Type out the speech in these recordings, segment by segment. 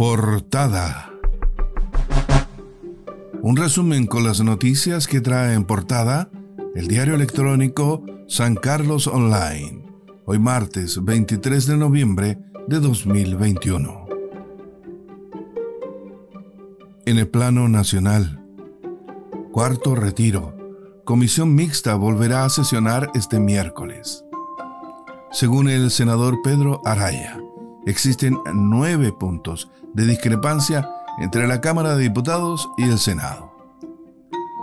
Portada. Un resumen con las noticias que trae en portada el diario electrónico San Carlos Online. Hoy martes 23 de noviembre de 2021. En el plano nacional. Cuarto retiro. Comisión mixta volverá a sesionar este miércoles. Según el senador Pedro Araya, existen nueve puntos de discrepancia entre la Cámara de Diputados y el Senado.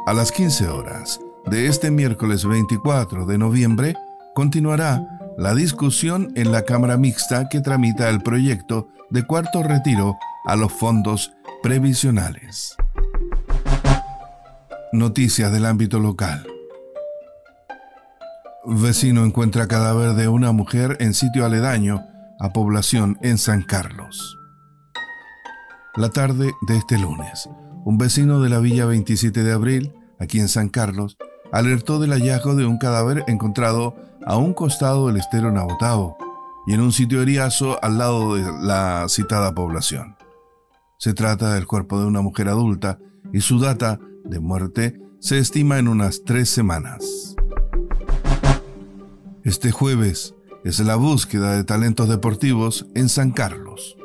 A las 15 horas de este miércoles 24 de noviembre continuará la discusión en la Cámara Mixta que tramita el proyecto de cuarto retiro a los fondos previsionales. Noticias del ámbito local. Vecino encuentra cadáver de una mujer en sitio aledaño a población en San Carlos. La tarde de este lunes, un vecino de la Villa 27 de Abril, aquí en San Carlos, alertó del hallazgo de un cadáver encontrado a un costado del estero Nabotao y en un sitio eriazo al lado de la citada población. Se trata del cuerpo de una mujer adulta y su data de muerte se estima en unas tres semanas. Este jueves, es la búsqueda de talentos deportivos en San Carlos.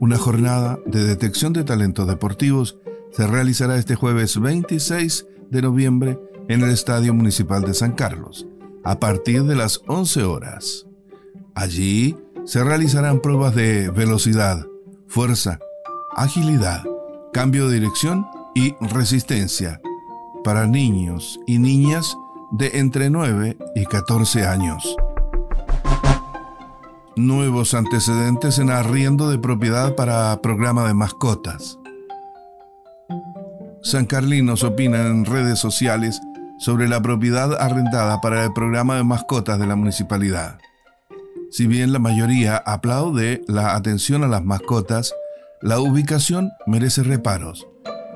Una jornada de detección de talentos deportivos se realizará este jueves 26 de noviembre en el Estadio Municipal de San Carlos, a partir de las 11 horas. Allí se realizarán pruebas de velocidad, fuerza, agilidad, cambio de dirección y resistencia para niños y niñas de entre 9 y 14 años nuevos antecedentes en arriendo de propiedad para programa de mascotas. San Carlinos opina en redes sociales sobre la propiedad arrendada para el programa de mascotas de la municipalidad. Si bien la mayoría aplaude la atención a las mascotas, la ubicación merece reparos,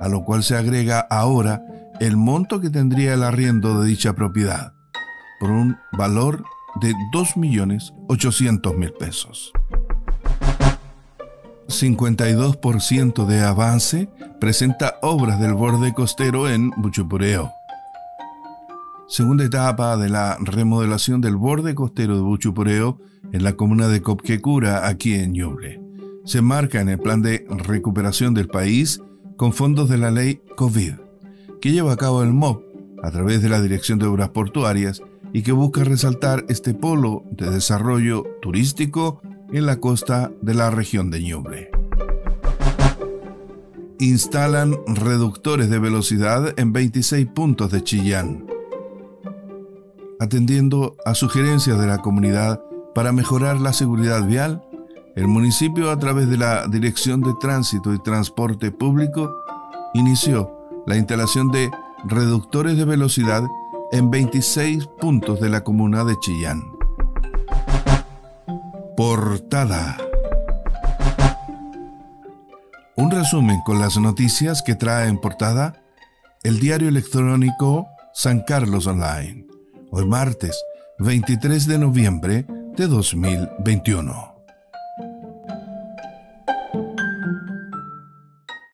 a lo cual se agrega ahora el monto que tendría el arriendo de dicha propiedad, por un valor de 2.800.000 pesos. 52% de avance presenta obras del borde costero en Buchupureo. Segunda etapa de la remodelación del borde costero de Buchupureo en la comuna de Copquecura, aquí en Ñuble. Se marca en el plan de recuperación del país con fondos de la ley COVID, que lleva a cabo el MOP a través de la Dirección de Obras Portuarias y que busca resaltar este polo de desarrollo turístico en la costa de la región de Ñuble. Instalan reductores de velocidad en 26 puntos de Chillán. Atendiendo a sugerencias de la comunidad para mejorar la seguridad vial, el municipio a través de la Dirección de Tránsito y Transporte Público inició la instalación de reductores de velocidad en 26 puntos de la comuna de Chillán. Portada. Un resumen con las noticias que trae en portada el diario electrónico San Carlos Online, hoy martes 23 de noviembre de 2021.